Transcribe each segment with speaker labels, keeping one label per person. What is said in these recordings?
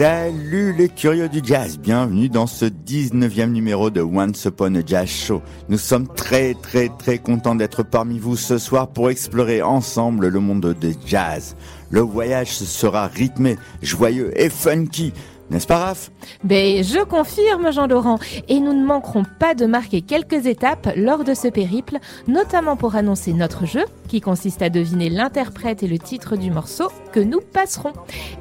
Speaker 1: Salut les curieux du jazz, bienvenue dans ce 19e numéro de Once Upon a Jazz Show. Nous sommes très très très contents d'être parmi vous ce soir pour explorer ensemble le monde de jazz. Le voyage sera rythmé, joyeux et funky. N'est-ce pas Raph?
Speaker 2: Ben, je confirme Jean-Laurent. Et nous ne manquerons pas de marquer quelques étapes lors de ce périple, notamment pour annoncer notre jeu, qui consiste à deviner l'interprète et le titre du morceau que nous passerons.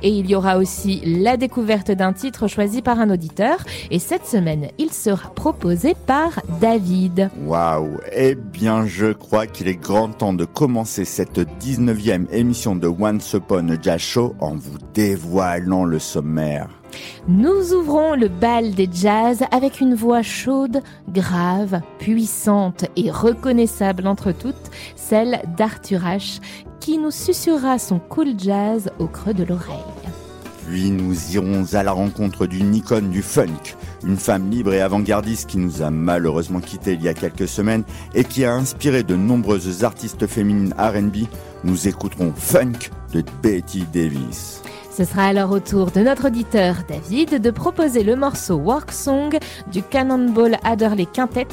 Speaker 2: Et il y aura aussi la découverte d'un titre choisi par un auditeur. Et cette semaine, il sera proposé par David.
Speaker 1: Waouh Eh bien, je crois qu'il est grand temps de commencer cette 19e émission de Once Upon a Jazz Show en vous dévoilant le sommaire.
Speaker 2: Nous ouvrons le bal des jazz avec une voix chaude, grave, puissante et reconnaissable entre toutes, celle d'Arthur H, qui nous susurrera son cool jazz au creux de l'oreille.
Speaker 1: Puis nous irons à la rencontre d'une icône du funk, une femme libre et avant-gardiste qui nous a malheureusement quittés il y a quelques semaines et qui a inspiré de nombreuses artistes féminines RB. Nous écouterons Funk de Betty Davis.
Speaker 2: Ce sera alors au tour de notre auditeur David de proposer le morceau Work Song du Cannonball Adderley Quintet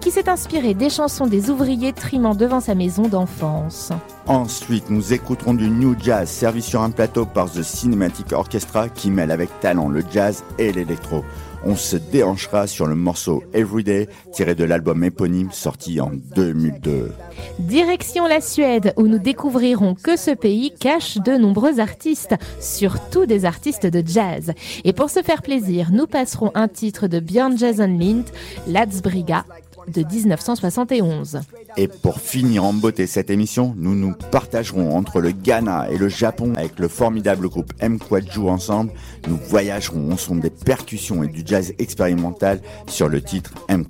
Speaker 2: qui s'est inspiré des chansons des ouvriers trimant devant sa maison d'enfance.
Speaker 1: Ensuite, nous écouterons du new jazz servi sur un plateau par The Cinematic Orchestra qui mêle avec talent le jazz et l'électro. On se déhanchera sur le morceau Everyday tiré de l'album éponyme sorti en 2002.
Speaker 2: Direction la Suède où nous découvrirons que ce pays cache de nombreux artistes, surtout des artistes de jazz. Et pour se faire plaisir, nous passerons un titre de Björn Jason Lind, Ladsbriga, de 1971.
Speaker 1: Et pour finir en beauté cette émission, nous nous partagerons entre le Ghana et le Japon avec le formidable groupe M Kwaju ensemble. Nous voyagerons au son des percussions et du jazz expérimental sur le titre M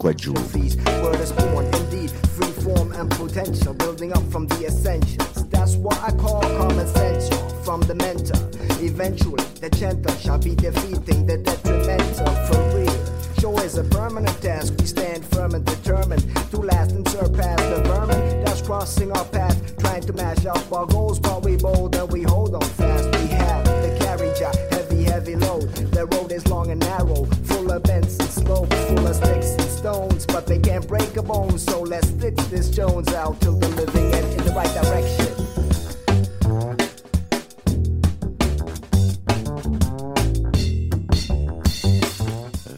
Speaker 3: and potential, building up from the essentials. That's what I call common sense from the mentor. Eventually, the gentle shall be defeating the detrimental for real. Show is a permanent task. We stand firm and determined to last and surpass the vermin that's crossing our path, trying to mash up our goals. But we bold and we hold on fast. We have the carriage, a heavy, heavy load. The road is long and narrow, full of bends and slopes, full of sticks and stones. But they can't break a bone, so let's stitch this Jones out till the living end in the right direction.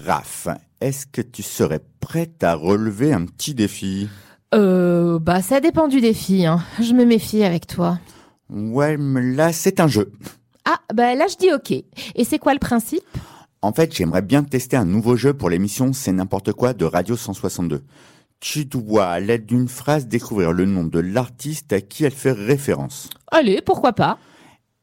Speaker 1: Raph, est-ce que tu serais prête à relever un petit défi?
Speaker 2: Euh, bah ça dépend du défi, hein. Je me méfie avec toi.
Speaker 1: Ouais, mais là c'est un jeu.
Speaker 2: Ah, bah là je dis ok. Et c'est quoi le principe?
Speaker 1: En fait, j'aimerais bien tester un nouveau jeu pour l'émission C'est n'importe quoi de Radio 162. Tu dois, à l'aide d'une phrase, découvrir le nom de l'artiste à qui elle fait référence.
Speaker 2: Allez, pourquoi pas?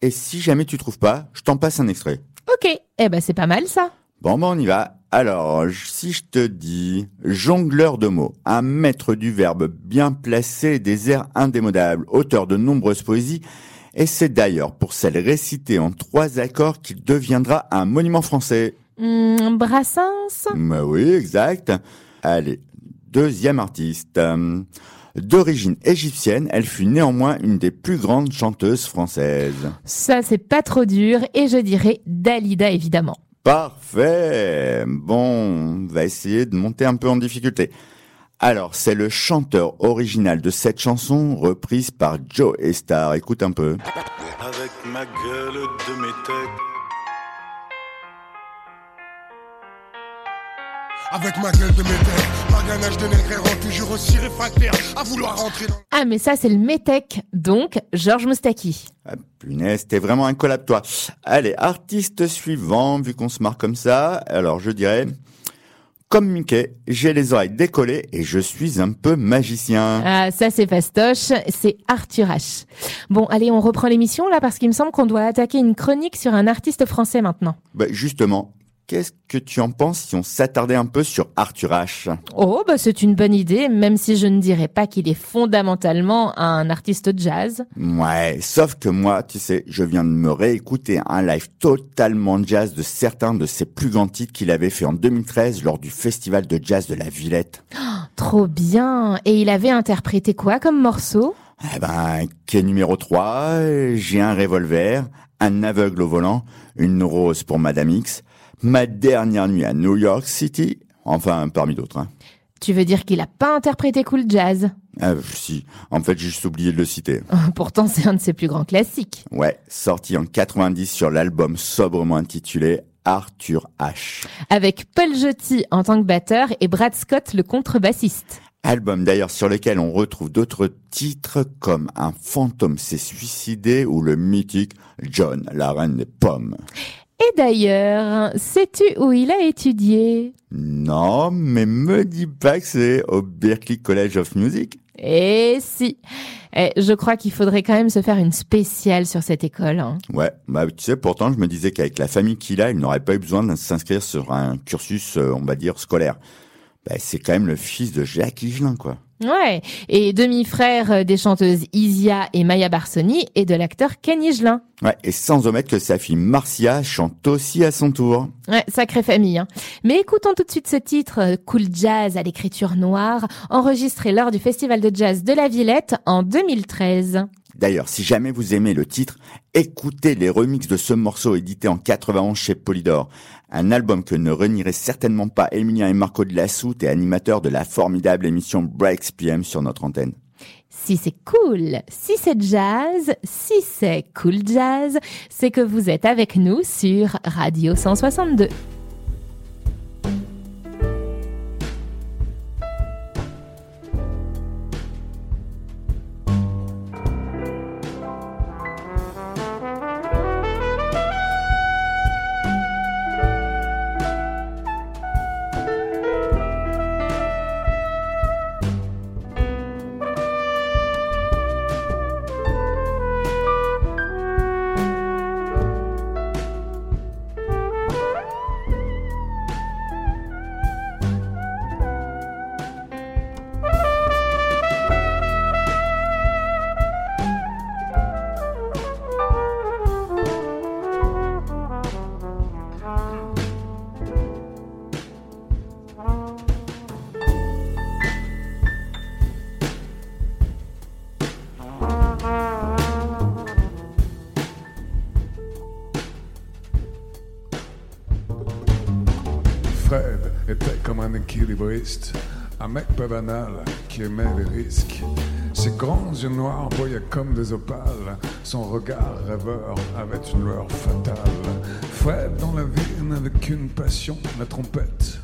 Speaker 1: Et si jamais tu trouves pas, je t'en passe un extrait.
Speaker 2: Ok, eh ben c'est pas mal ça.
Speaker 1: Bon, ben on y va. Alors, si je te dis jongleur de mots, un maître du verbe bien placé, des airs indémodables, auteur de nombreuses poésies, et c'est d'ailleurs pour celle récitée en trois accords qu'il deviendra un monument français.
Speaker 2: Hmm, Brassens
Speaker 1: Bah oui, exact. Allez, deuxième artiste. D'origine égyptienne, elle fut néanmoins une des plus grandes chanteuses françaises.
Speaker 2: Ça c'est pas trop dur et je dirais Dalida évidemment.
Speaker 1: Parfait. Bon, on va essayer de monter un peu en difficulté. Alors, c'est le chanteur original de cette chanson, reprise par Joe Star. Écoute un peu.
Speaker 4: Avec ma gueule de métèque,
Speaker 5: ma ganache de toujours aussi réfractaire à vouloir rentrer dans...
Speaker 2: Ah mais ça c'est le Metec, donc Georges Moustaki.
Speaker 1: Ah, punaise, t'es vraiment incollable, toi. Allez, artiste suivant, vu qu'on se marre comme ça. Alors, je dirais, comme Mickey, j'ai les oreilles décollées et je suis un peu magicien.
Speaker 2: Ah ça c'est fastoche, c'est Arthur H. Bon allez on reprend l'émission là parce qu'il me semble qu'on doit attaquer une chronique sur un artiste français maintenant.
Speaker 1: Bah, justement, qu'est-ce que tu en penses si on s'attardait un peu sur Arthur H
Speaker 2: Oh, bah c'est une bonne idée, même si je ne dirais pas qu'il est fondamentalement un artiste jazz.
Speaker 1: Ouais, sauf que moi, tu sais, je viens de me réécouter un live totalement jazz de certains de ses plus grands titres qu'il avait fait en 2013 lors du festival de jazz de la Villette.
Speaker 2: Trop bien. Et il avait interprété quoi comme morceau?
Speaker 1: Eh ben, quai numéro 3, j'ai un revolver, un aveugle au volant, une rose pour Madame X, ma dernière nuit à New York City, enfin parmi d'autres. Hein.
Speaker 2: Tu veux dire qu'il a pas interprété Cool Jazz?
Speaker 1: Ah, si, en fait j'ai juste oublié de le citer.
Speaker 2: Pourtant, c'est un de ses plus grands classiques.
Speaker 1: Ouais, sorti en 90 sur l'album sobrement intitulé Arthur H.
Speaker 2: Avec Paul Jotti en tant que batteur et Brad Scott le contrebassiste.
Speaker 1: Album d'ailleurs sur lequel on retrouve d'autres titres comme Un fantôme s'est suicidé ou le mythique John, la reine des pommes.
Speaker 2: Et d'ailleurs, sais-tu où il a étudié?
Speaker 1: Non, mais me dis pas que c'est au Berklee College of Music.
Speaker 2: Eh si Eh, Je crois qu'il faudrait quand même se faire une spéciale sur cette école. hein.
Speaker 1: Ouais, bah tu sais, pourtant je me disais qu'avec la famille qu'il a, il n'aurait pas eu besoin de s'inscrire sur un cursus, euh, on va dire, scolaire. Bah, c'est quand même le fils de Jacques Higelin, quoi.
Speaker 2: Ouais, et demi-frère euh, des chanteuses Isia et Maya Barsoni et de l'acteur Ken Higelin.
Speaker 1: Ouais, et sans omettre que sa fille Marcia chante aussi à son tour.
Speaker 2: Ouais, sacrée famille. Hein. Mais écoutons tout de suite ce titre, euh, Cool Jazz à l'écriture noire, enregistré lors du Festival de Jazz de la Villette en 2013.
Speaker 1: D'ailleurs, si jamais vous aimez le titre, écoutez les remixes de ce morceau édité en 91 chez Polydor. Un album que ne renierait certainement pas Emilien et Marco de la Soute et animateurs de la formidable émission Breaks PM sur notre antenne.
Speaker 2: Si c'est cool, si c'est jazz, si c'est cool jazz, c'est que vous êtes avec nous sur Radio 162.
Speaker 6: Un mec pas banal qui aimait les risques. Ses grands yeux noirs voyaient comme des opales, son regard rêveur avait une lueur fatale. Fred dans la vie n'avait qu'une passion, la trompette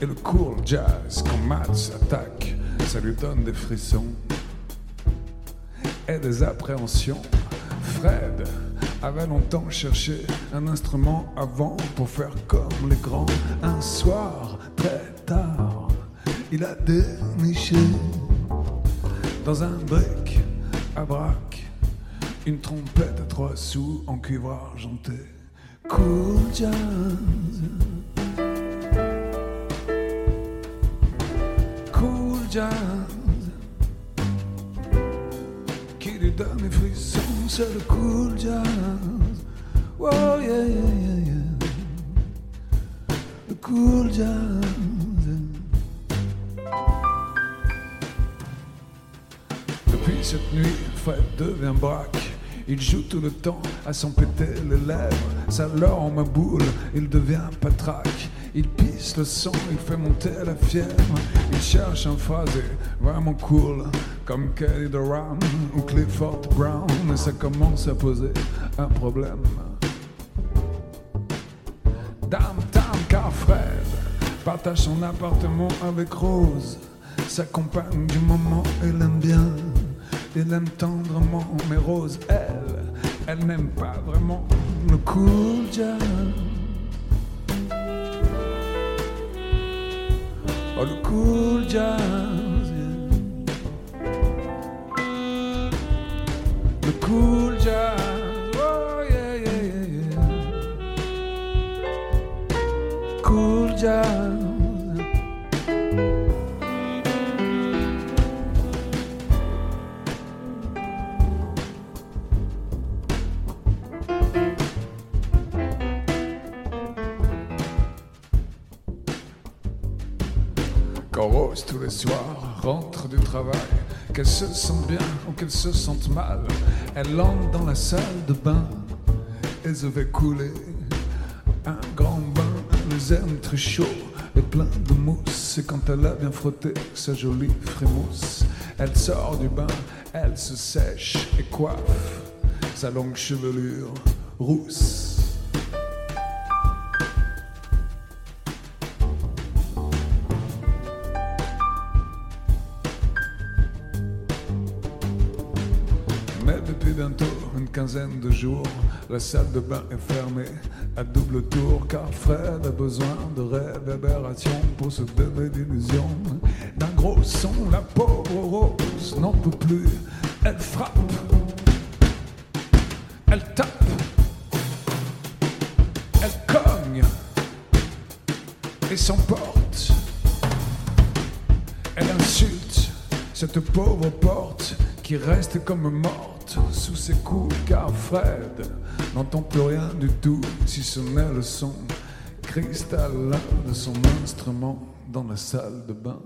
Speaker 6: et le cool jazz. Quand Matt s'attaque, ça lui donne des frissons et des appréhensions. Fred avait longtemps cherché un instrument avant pour faire comme les grands. Un soir, très tard, il a déniché dans un brick à braque une trompette à trois sous en cuivre argenté. Cool jazz. Cool jazz donne des frissons, c'est le cool jazz. Oh yeah, yeah, yeah, yeah. Le cool jazz. Depuis cette nuit, Fred devient braque. Il joue tout le temps à s'en péter les lèvres. Ça l'orme à boule, il devient patraque. Il pisse le sang, il fait monter la fièvre. Il cherche un phrasé vraiment cool, comme Kelly Doran ou Clifford Brown. Et ça commence à poser un problème. Dame, dame, car Fred partage son appartement avec Rose, sa compagne du moment. Elle aime bien, il aime tendrement, mais Rose, elle, elle n'aime pas vraiment le cool jazz. Oh, le cool jazz. cool jazz. Oh, yeah, yeah, yeah, Cool jazz. Quand Rose tous les soirs rentre du travail qu'elle se sente bien ou qu'elle se sente mal, elle entre dans la salle de bain et se fait couler un grand bain, les aime très chaud et plein de mousse. Et quand elle a bien frotté sa jolie frémousse, elle sort du bain, elle se sèche et coiffe sa longue chevelure rousse. Quinzaine de jours, la salle de bain est fermée à double tour car Fred a besoin de réverbération pour se donner d'illusions. D'un gros son, la pauvre Rose n'en peut plus. Elle frappe, elle tape, elle cogne et s'emporte. Elle insulte cette pauvre porte qui reste comme morte sous ses coups car Fred n'entend plus rien du tout si ce n'est le son cristallin de son instrument dans la salle de bain.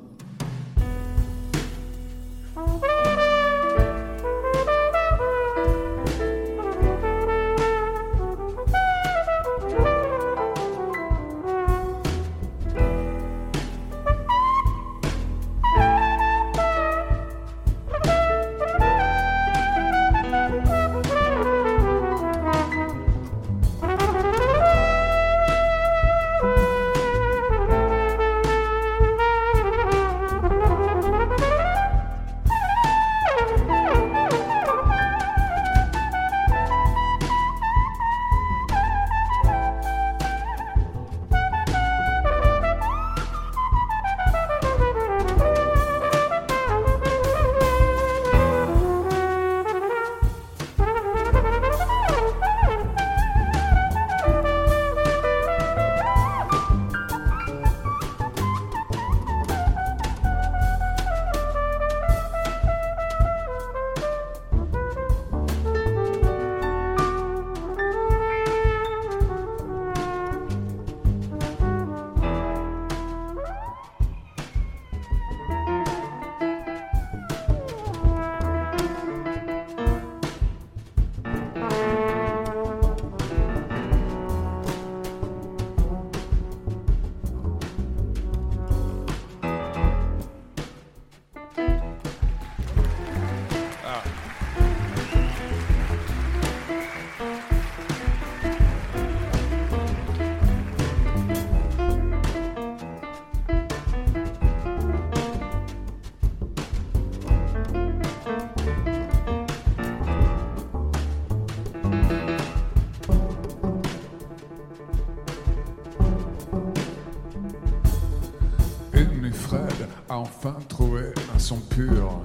Speaker 6: Trouvé un son pur,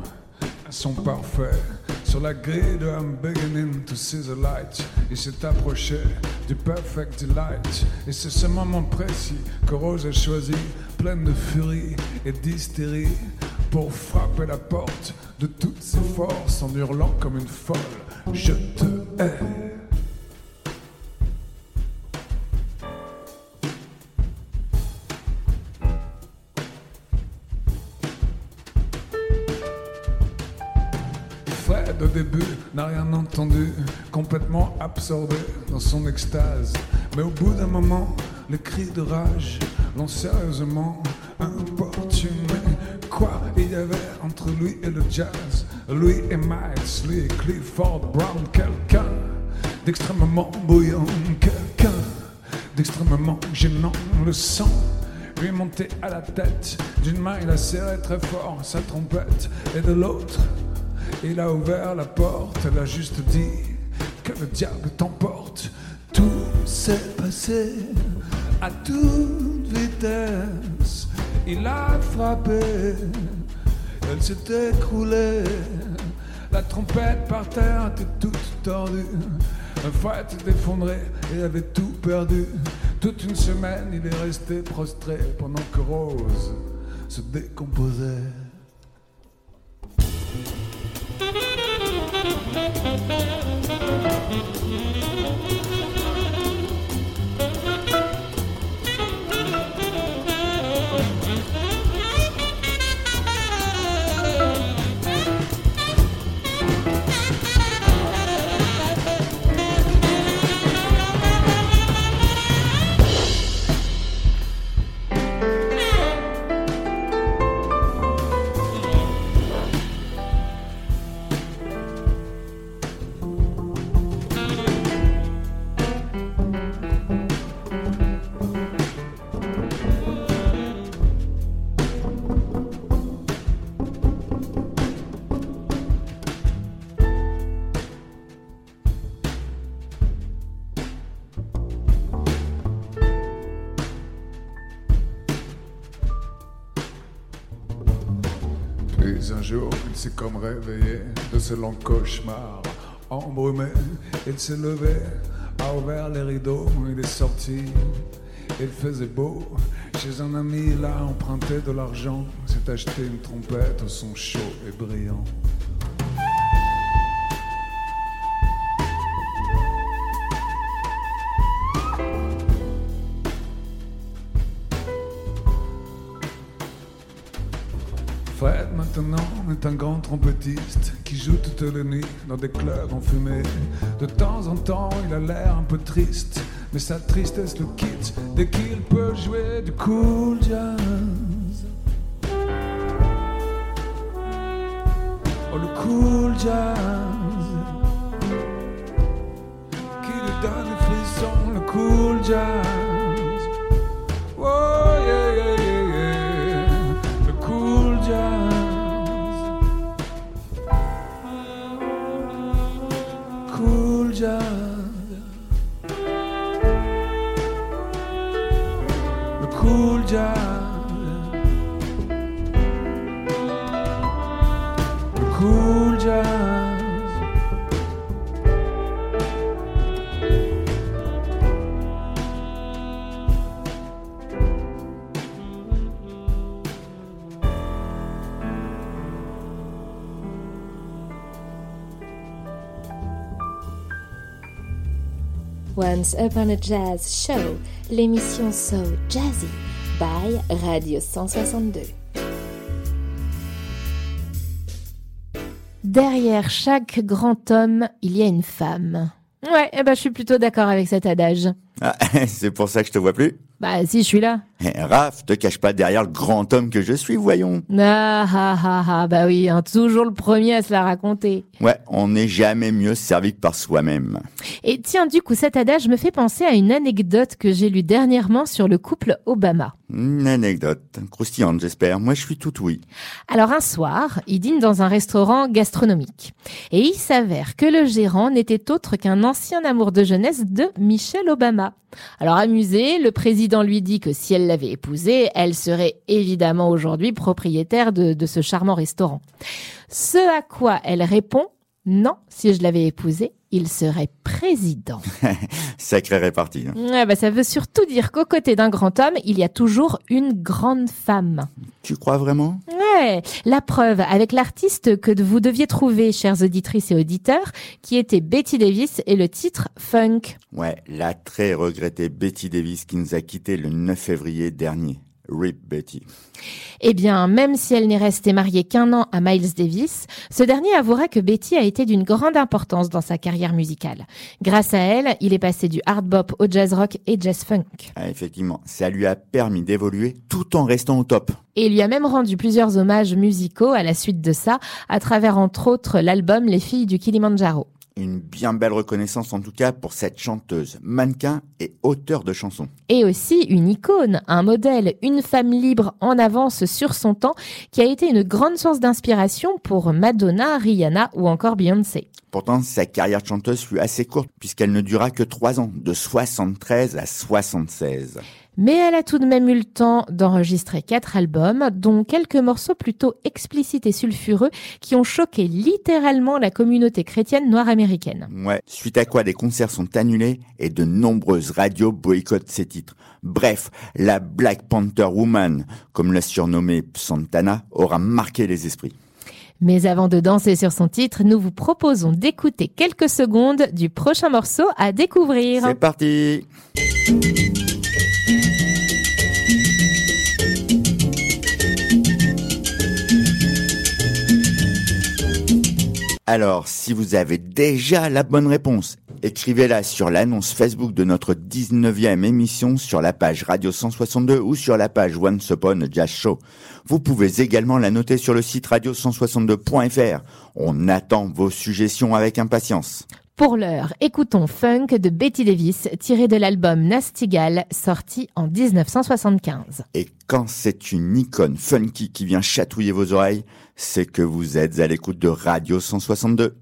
Speaker 6: un son parfait. Sur la grille de I'm beginning to see the light, il s'est approché du perfect delight. Et c'est ce moment précis que Rose a choisi, pleine de furie et d'hystérie, pour frapper la porte de toutes ses forces en hurlant comme une folle. Je te hais. N'a rien entendu, complètement absorbé dans son extase. Mais au bout d'un moment, les cris de rage l'ont sérieusement importuné. Quoi il y avait entre lui et le jazz? Lui et Miles, lui et Clifford Brown, quelqu'un d'extrêmement bouillant, quelqu'un d'extrêmement gênant. Le sang lui montait à la tête. D'une main, il a serré très fort sa trompette, et de l'autre, il a ouvert la porte, elle a juste dit que le diable t'emporte. Tout s'est passé à toute vitesse. Il a frappé, elle s'est écroulée. La trompette par terre était toute tordue. Un fouet s'est effondré et avait tout perdu. Toute une semaine, il est resté prostré pendant que Rose se décomposait. Puis réveillé de ce long cauchemar. Embrumé, il s'est levé, a ouvert les rideaux, il est sorti. Il faisait beau, chez un ami, il a emprunté de l'argent, s'est acheté une trompette au son chaud et brillant. Maintenant est un grand trompettiste qui joue toute la nuit dans des clubs enfumés. De temps en temps, il a l'air un peu triste, mais sa tristesse le quitte dès qu'il peut jouer du cool jazz. Oh, le cool jazz qui lui donne des frissons, le cool jazz.
Speaker 2: Once Upon a Jazz Show, l'émission So Jazzy by Radio 162. Derrière chaque grand homme, il y a une femme. Ouais, eh ben, je suis plutôt d'accord avec cet adage.
Speaker 1: Ah, c'est pour ça que je te vois plus.
Speaker 2: Bah, si, je suis là.
Speaker 1: Eh, Raph, te cache pas derrière le grand homme que je suis, voyons.
Speaker 2: Ah, ah, ah, ah, bah oui, hein, toujours le premier à se la raconter.
Speaker 1: Ouais, on n'est jamais mieux servi que par soi-même.
Speaker 2: Et tiens, du coup, cet adage me fait penser à une anecdote que j'ai lue dernièrement sur le couple Obama.
Speaker 1: Une anecdote, croustillante j'espère. Moi je suis tout oui.
Speaker 2: Alors un soir, il dîne dans un restaurant gastronomique. Et il s'avère que le gérant n'était autre qu'un ancien amour de jeunesse de Michelle Obama. Alors amusé, le président lui dit que si elle l'avait épousé, elle serait évidemment aujourd'hui propriétaire de, ce charmant restaurant. Ce à quoi elle répond, non, si je l'avais épousé, il serait président.
Speaker 1: Sacrée répartie. hein.
Speaker 2: Ouais, bah, ça veut surtout dire qu'aux côtés d'un grand homme, il y a toujours une grande femme.
Speaker 1: Tu crois vraiment?
Speaker 2: Ouais, la preuve avec l'artiste que vous deviez trouver, chères auditrices et auditeurs, qui était Betty Davis et le titre Funk.
Speaker 1: Ouais, la très regrettée Betty Davis qui nous a quittés le 9 février dernier. RIP Betty.
Speaker 2: Eh bien, même si elle n'est restée mariée qu'un an à Miles Davis, ce dernier avouera que Betty a été d'une grande importance dans sa carrière musicale. Grâce à elle, il est passé du hard bop au jazz rock et jazz funk.
Speaker 1: Ah, effectivement, ça lui a permis d'évoluer tout en restant au top.
Speaker 2: Et il lui a même rendu plusieurs hommages musicaux à la suite de ça, à travers entre autres l'album Les filles du Kilimandjaro.
Speaker 1: Une bien belle reconnaissance en tout cas pour cette chanteuse, mannequin et auteur de chansons.
Speaker 2: Et aussi une icône, un modèle, une femme libre en avance sur son temps, qui a été une grande source d'inspiration pour Madonna, Rihanna ou encore Beyoncé.
Speaker 1: Pourtant, sa carrière de chanteuse fut assez courte puisqu'elle ne dura que trois ans, de 73 à 76.
Speaker 2: Mais elle a tout de même eu le temps d'enregistrer quatre albums, dont quelques morceaux plutôt explicites et sulfureux qui ont choqué littéralement la communauté chrétienne noire américaine.
Speaker 1: Ouais, suite à quoi des concerts sont annulés et de nombreuses radios boycottent ces titres. Bref, la Black Panther Woman, comme l'a surnommée Santana, aura marqué les esprits.
Speaker 2: Mais avant de danser sur son titre, nous vous proposons d'écouter quelques secondes du prochain morceau à découvrir.
Speaker 1: C'est parti Alors, si vous avez déjà la bonne réponse, écrivez-la sur l'annonce Facebook de notre 19e émission sur la page Radio 162 ou sur la page Once Upon Jazz Show. Vous pouvez également la noter sur le site radio162.fr. On attend vos suggestions avec impatience.
Speaker 2: Pour l'heure, écoutons Funk de Betty Davis, tiré de l'album Nastigal, sorti en 1975.
Speaker 1: Et quand c'est une icône funky qui vient chatouiller vos oreilles, c'est que vous êtes à l'écoute de Radio 162.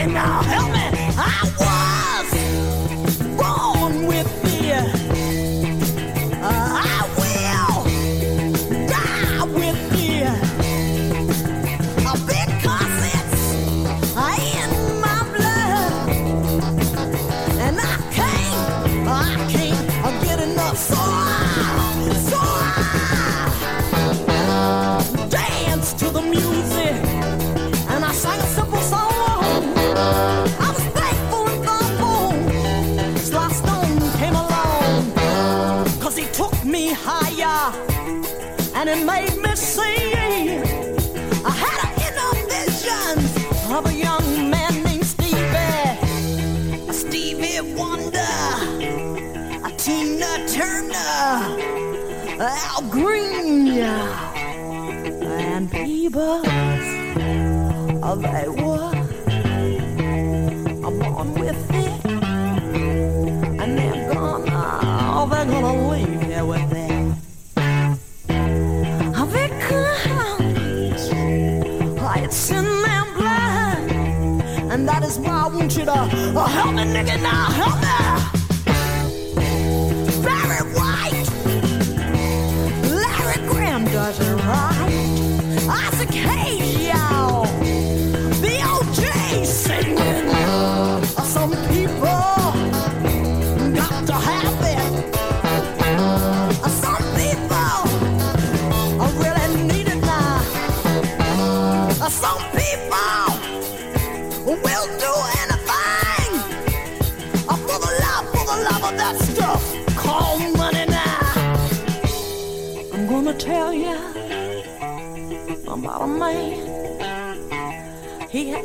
Speaker 7: Nigga, now help me. a nigga now. Help me!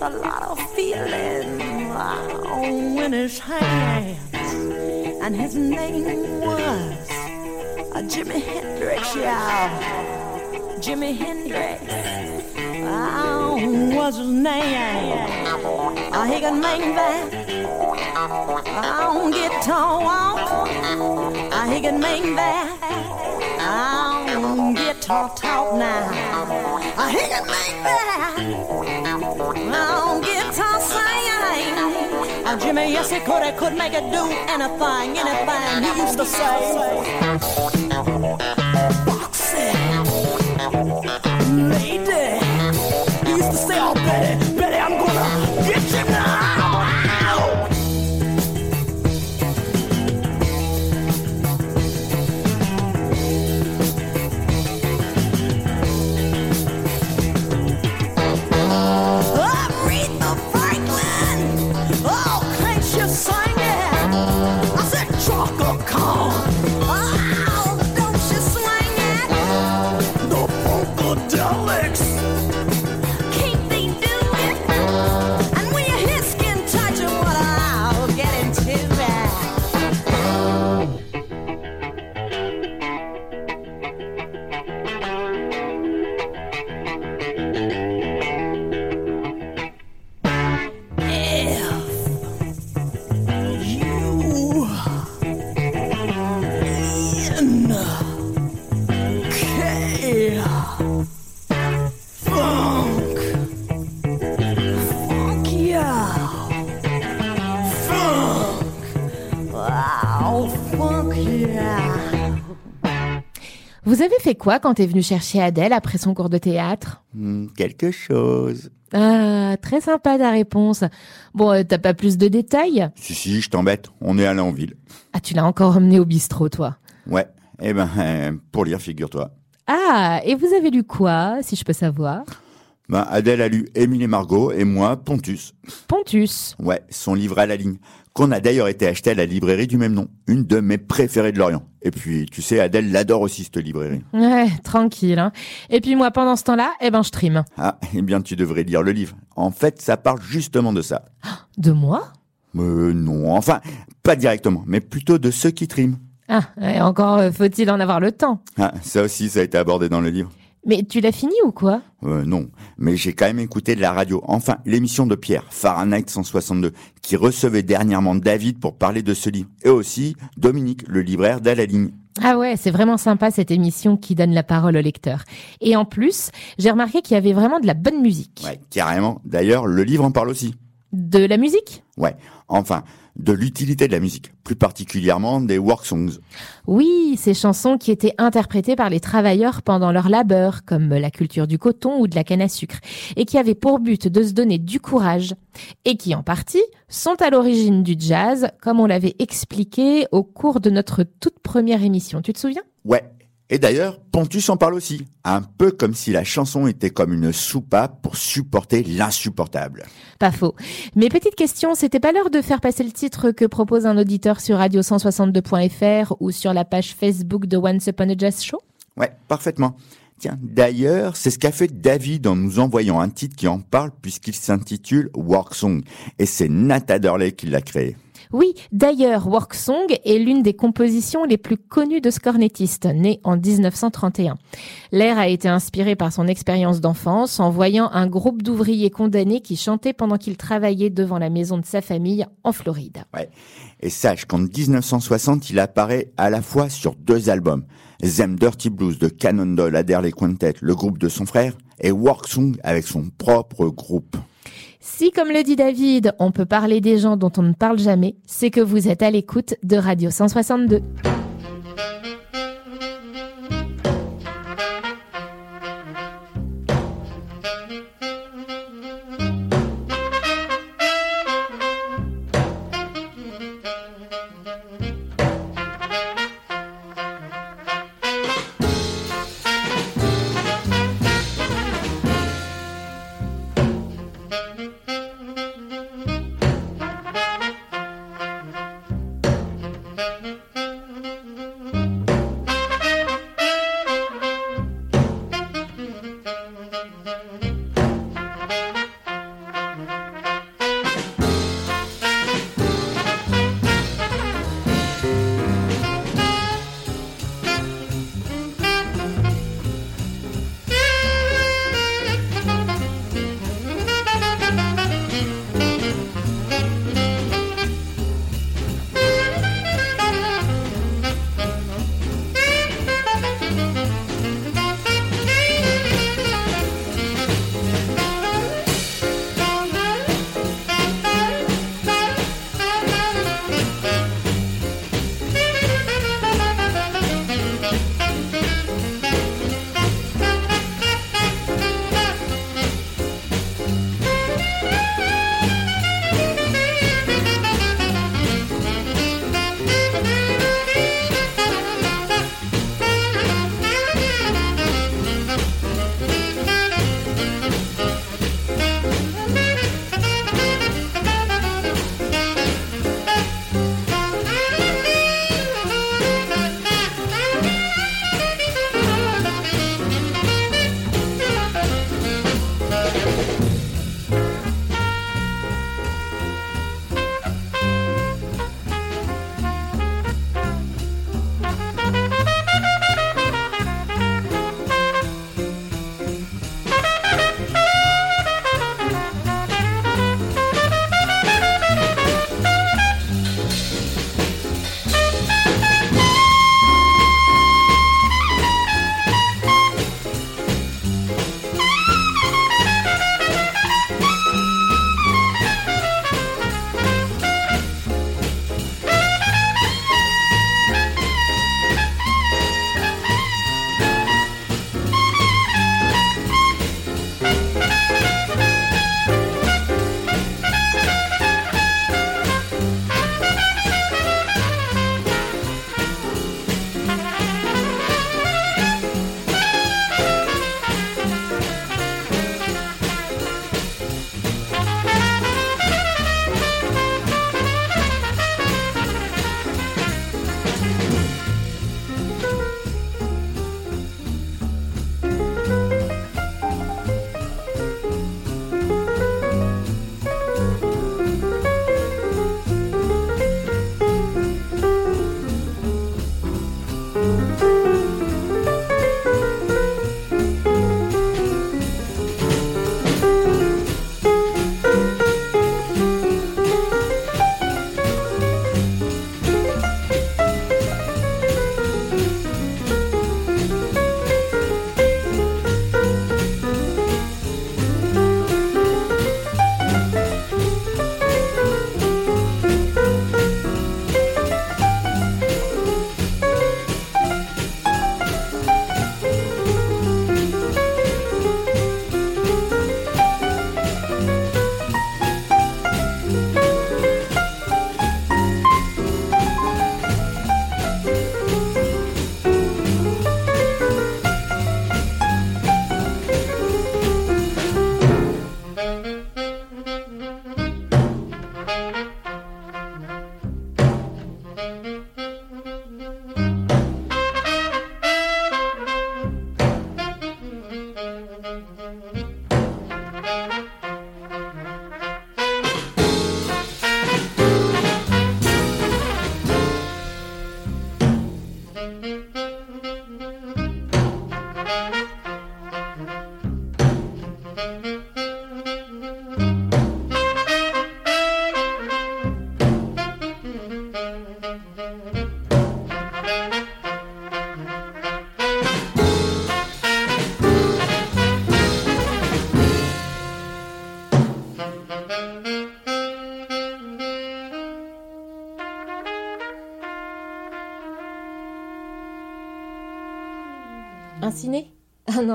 Speaker 7: A lot of feeling on his hands, and his name was uh, Jimi Hendrix, y'all. Jimi Hendrix. Oh, what's his name? Uh, he can make that. Oh, guitar. Uh, he can make that. Guitar talk talk now. Uh, he can make that. Oh, guitar sing. Uh, Jimmy, yes, he could. He could make it do anything, anything. He used to say. Foxy. Lady.
Speaker 2: Avez fait quoi quand t'es venu chercher Adèle après son cours de théâtre?
Speaker 1: Hmm, quelque chose.
Speaker 2: Ah, très sympa ta réponse. Bon, euh, t'as pas plus de détails?
Speaker 1: Si, si, je t'embête. On est allé en ville.
Speaker 2: Ah, tu l'as encore emmené au bistrot, toi?
Speaker 1: Ouais. Eh ben, euh, pour lire, figure-toi.
Speaker 2: Ah, et vous avez lu quoi, si je peux savoir?
Speaker 1: Ben, Adèle a lu Émile et Margot et moi, Pontus.
Speaker 2: Pontus.
Speaker 1: Ouais, son livre à la ligne. Qu'on a d'ailleurs été acheté à la librairie du même nom. Une de mes préférées de Lorient. Et puis, tu sais, Adèle l'adore aussi, cette librairie.
Speaker 2: Ouais, tranquille. Hein. Et puis moi, pendant ce temps-là, eh ben, je trime.
Speaker 1: Ah, eh bien, tu devrais lire le livre. En fait, ça parle justement de ça.
Speaker 2: De moi?
Speaker 1: Euh, non, enfin, pas directement, mais plutôt de ceux qui triment.
Speaker 2: Ah, et encore euh, faut-il en avoir le temps?
Speaker 1: Ah, ça aussi, ça a été abordé dans le livre.
Speaker 2: Mais tu l'as fini ou quoi?
Speaker 1: Euh, non, mais j'ai quand même écouté de la radio. Enfin, l'émission de Pierre, Fahrenheit 162, qui recevait dernièrement David pour parler de ce livre. Et aussi Dominique, le libraire d'À la ligne.
Speaker 2: Ah ouais, c'est vraiment sympa cette émission qui donne la parole au lecteur. Et en plus, j'ai remarqué qu'il y avait vraiment de la bonne musique.
Speaker 1: Ouais, carrément. D'ailleurs, le livre en parle aussi.
Speaker 2: De la musique?
Speaker 1: Ouais, enfin, de l'utilité de la musique, plus particulièrement des work songs.
Speaker 2: Oui, ces chansons qui étaient interprétées par les travailleurs pendant leur labeur, comme la culture du coton ou de la canne à sucre, et qui avaient pour but de se donner du courage, et qui en partie sont à l'origine du jazz, comme on l'avait expliqué au cours de notre toute première émission. Tu te souviens?
Speaker 1: Ouais. Et d'ailleurs, Pontus en parle aussi, un peu comme si la chanson était comme une soupape pour supporter l'insupportable.
Speaker 2: Pas faux. Mais petite question, c'était pas l'heure de faire passer le titre que propose un auditeur sur radio162.fr ou sur la page Facebook de Once Upon a Jazz Show?
Speaker 1: Ouais, parfaitement. Tiens, d'ailleurs, c'est ce qu'a fait David en nous envoyant un titre qui en parle puisqu'il s'intitule Work Song. Et c'est Nat Adderley qui l'a créé.
Speaker 2: Oui, d'ailleurs, Work Song est l'une des compositions les plus connues de ce cornettiste, né en 1931. L'air a été inspiré par son expérience d'enfance en voyant un groupe d'ouvriers condamnés qui chantaient pendant qu'il travaillait devant la maison de sa famille en Floride.
Speaker 1: Ouais. Et sache qu'en 1960, il apparaît à la fois sur deux albums. Them Dirty Blues de Cannonball Adderley Quintet, le groupe de son frère, et Work Song avec son propre groupe.
Speaker 2: Si, comme le dit David, on peut parler des gens dont on ne parle jamais, c'est que vous êtes à l'écoute de Radio 162.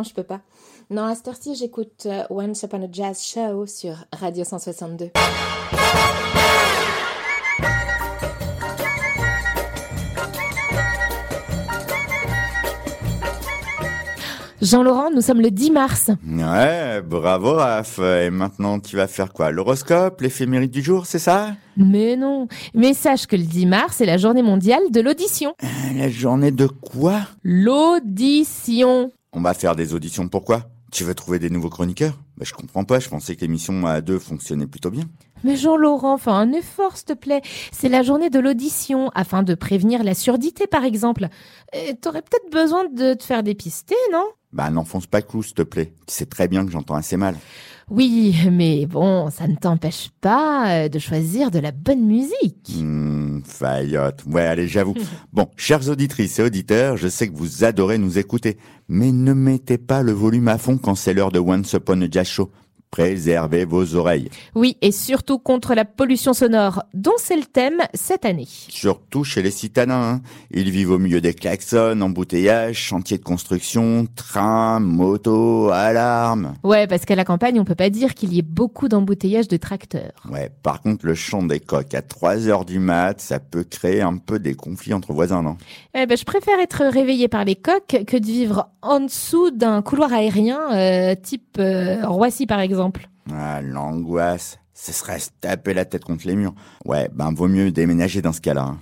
Speaker 2: Non, je peux pas. Non, à cette heure-ci, j'écoute euh, Once Upon a Jazz Show sur Radio 162. Jean-Laurent, nous sommes le 10 mars.
Speaker 1: Ouais, bravo Raph. Et maintenant, tu vas faire quoi? L'horoscope, l'éphéméride du jour, c'est ça?
Speaker 2: Mais non. Mais sache que le 10 mars, c'est la journée mondiale de l'audition.
Speaker 1: Euh, La journée de quoi?
Speaker 2: L'audition.
Speaker 1: On va faire des auditions, pourquoi? Tu veux trouver des nouveaux chroniqueurs? Bah, Je comprends pas, je pensais que l'émission à deux fonctionnait plutôt bien.
Speaker 2: Mais Jean-Laurent, fais un effort, s'il te plaît. C'est la journée de l'audition, afin de prévenir la surdité, par exemple. Euh, T'aurais peut-être besoin de te faire dépister, non?
Speaker 1: Bah n'enfonce pas le clou, s'il te plaît. Tu sais très bien que j'entends assez mal.
Speaker 2: Oui, mais bon, ça ne t'empêche pas euh, de choisir de la bonne musique.
Speaker 1: Hmm, faillotte. Ouais, allez, j'avoue. Bon, chères auditrices et auditeurs, je sais que vous adorez nous écouter, mais ne mettez pas le volume à fond quand c'est l'heure de Once Upon a Jazz Show. Préservez vos oreilles.
Speaker 2: Oui, et surtout contre la pollution sonore, dont c'est le thème cette année.
Speaker 1: Surtout chez les citadins. hein. Ils vivent au milieu des klaxons, embouteillages, chantiers de construction, trains, motos, alarmes.
Speaker 2: Ouais, parce qu'à la campagne, on peut pas dire qu'il y ait beaucoup d'embouteillages de tracteurs.
Speaker 1: Ouais, par contre, le chant des coqs à 3 heures du mat, ça peut créer un peu des conflits entre voisins, non?
Speaker 2: Eh ben, je préfère être réveillé par les coqs que de vivre en dessous d'un couloir aérien, euh, type euh, Roissy par exemple.
Speaker 1: Ah, l'angoisse. Ce serait se taper la tête contre les murs. Ouais, ben vaut mieux déménager dans ce cas-là. hein.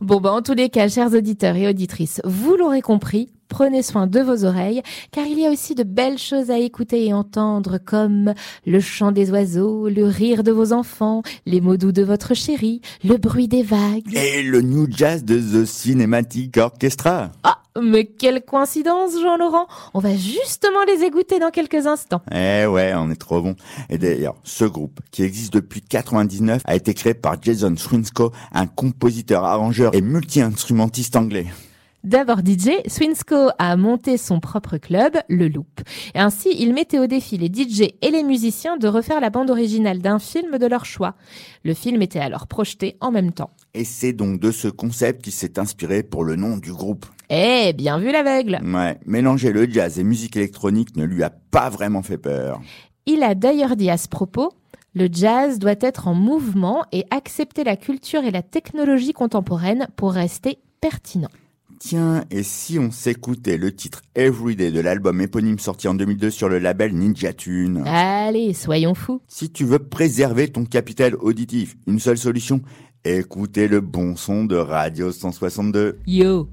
Speaker 2: Bon, ben, en tous les cas, chers auditeurs et auditrices, vous l'aurez compris, prenez soin de vos oreilles, car il y a aussi de belles choses à écouter et entendre, comme le chant des oiseaux, le rire de vos enfants, les mots doux de votre chérie, le bruit des vagues.
Speaker 1: Et le new jazz de The Cinematic Orchestra.
Speaker 2: Ah, mais quelle coïncidence, Jean-Laurent On va justement les écouter dans quelques instants.
Speaker 1: Eh ouais, on est trop bon. Et d'ailleurs, ce groupe, qui existe depuis 99, a été créé par Jason Swinsko, un compositeur, arrangeur et multi-instrumentiste anglais.
Speaker 2: D'abord DJ, Swinsko a monté son propre club, le Loop. Et ainsi, il mettait au défi les DJ et les musiciens de refaire la bande originale d'un film de leur choix. Le film était alors projeté en même temps.
Speaker 1: Et c'est donc de ce concept qui s'est inspiré pour le nom du groupe.
Speaker 2: Eh, bien vu l'aveugle
Speaker 1: Ouais, mélanger le jazz et musique électronique ne lui a pas vraiment fait peur.
Speaker 2: Il a d'ailleurs dit à ce propos, le jazz doit être en mouvement et accepter la culture et la technologie contemporaine pour rester pertinent.
Speaker 1: Tiens, et si on s'écoutait le titre Everyday de l'album éponyme sorti en 2002 sur le label Ninja Tune?
Speaker 2: Allez, soyons fous.
Speaker 1: Si tu veux préserver ton capital auditif, une seule solution, écoutez le bon son de Radio 162.
Speaker 2: Yo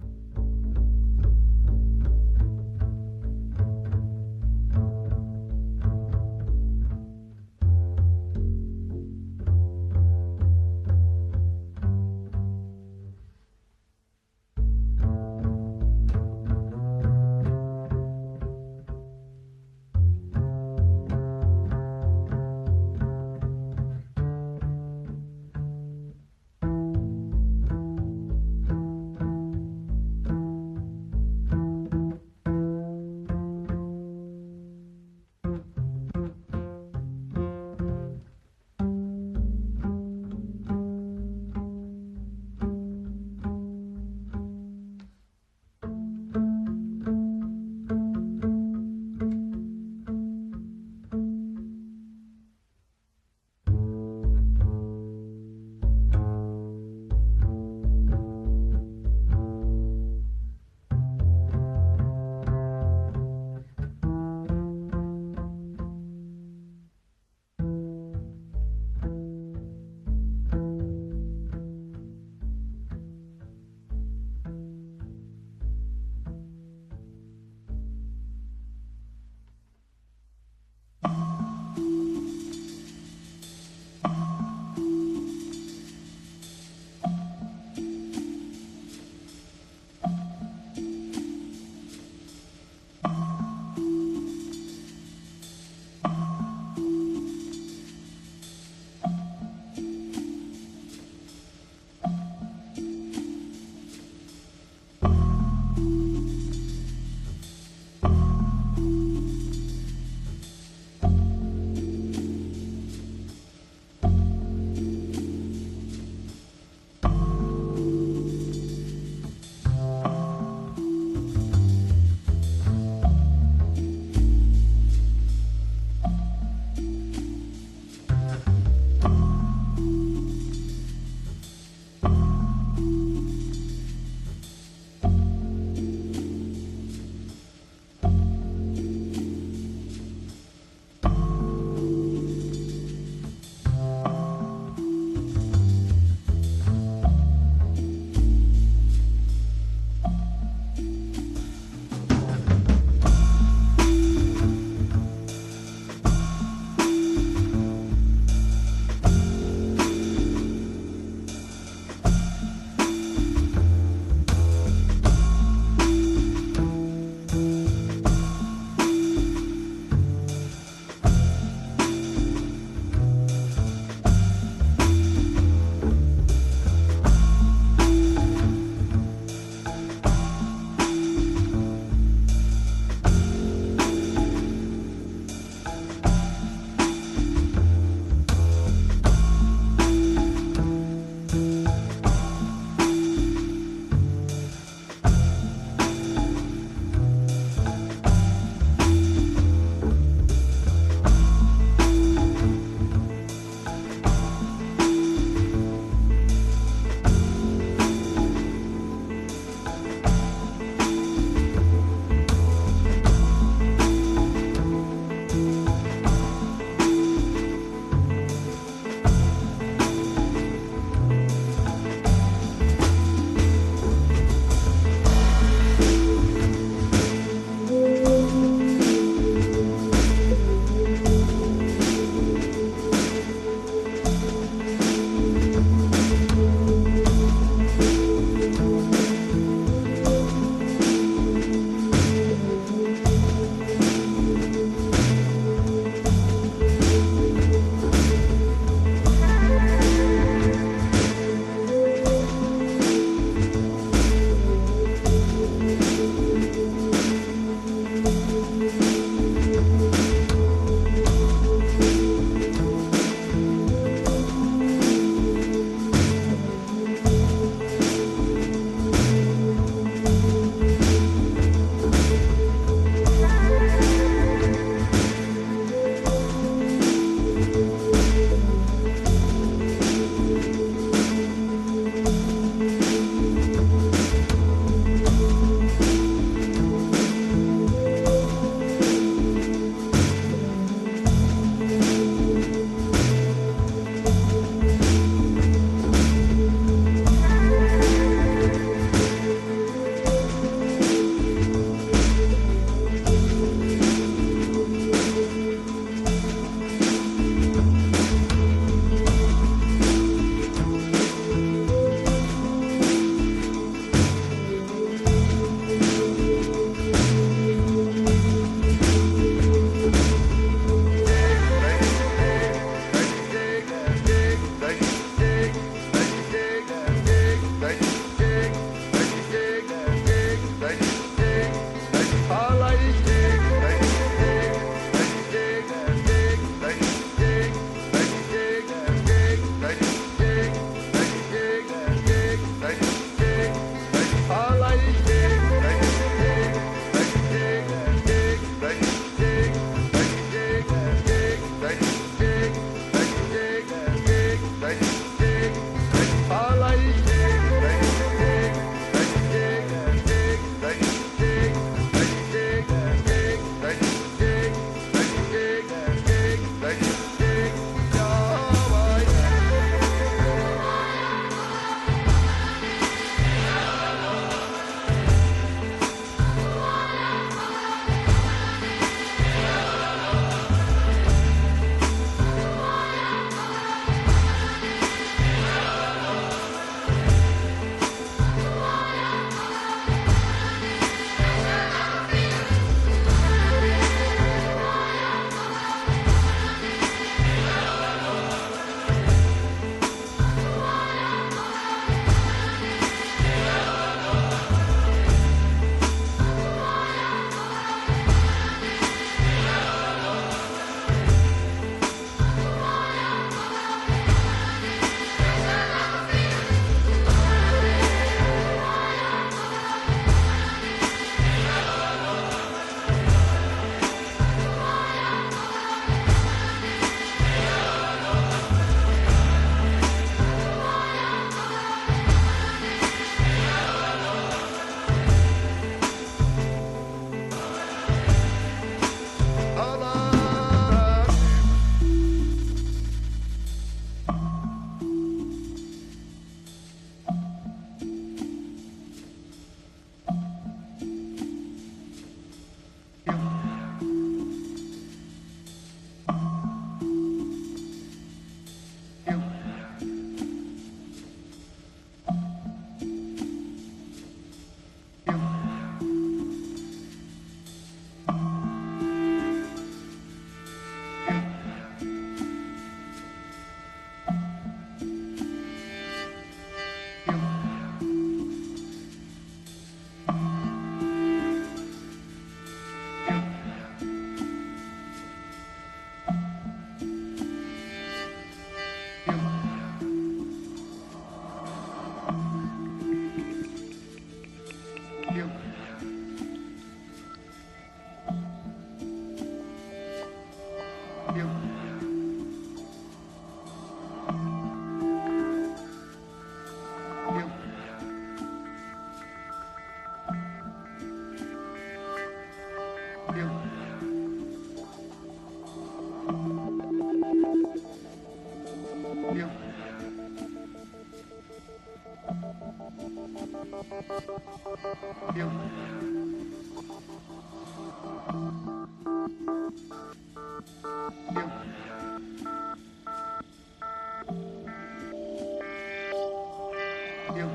Speaker 2: 不听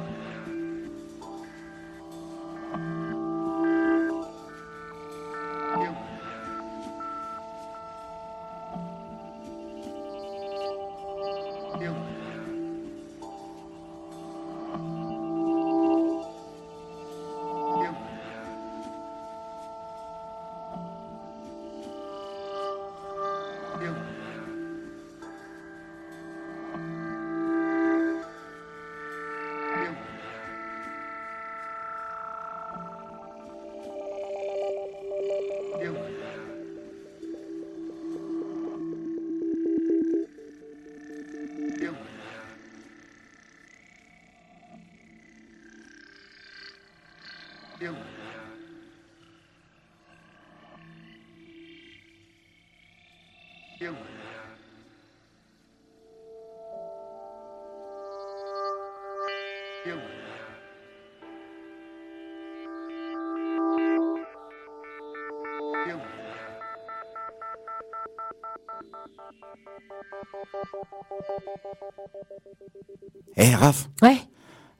Speaker 1: Eh Raph,
Speaker 2: Ouais.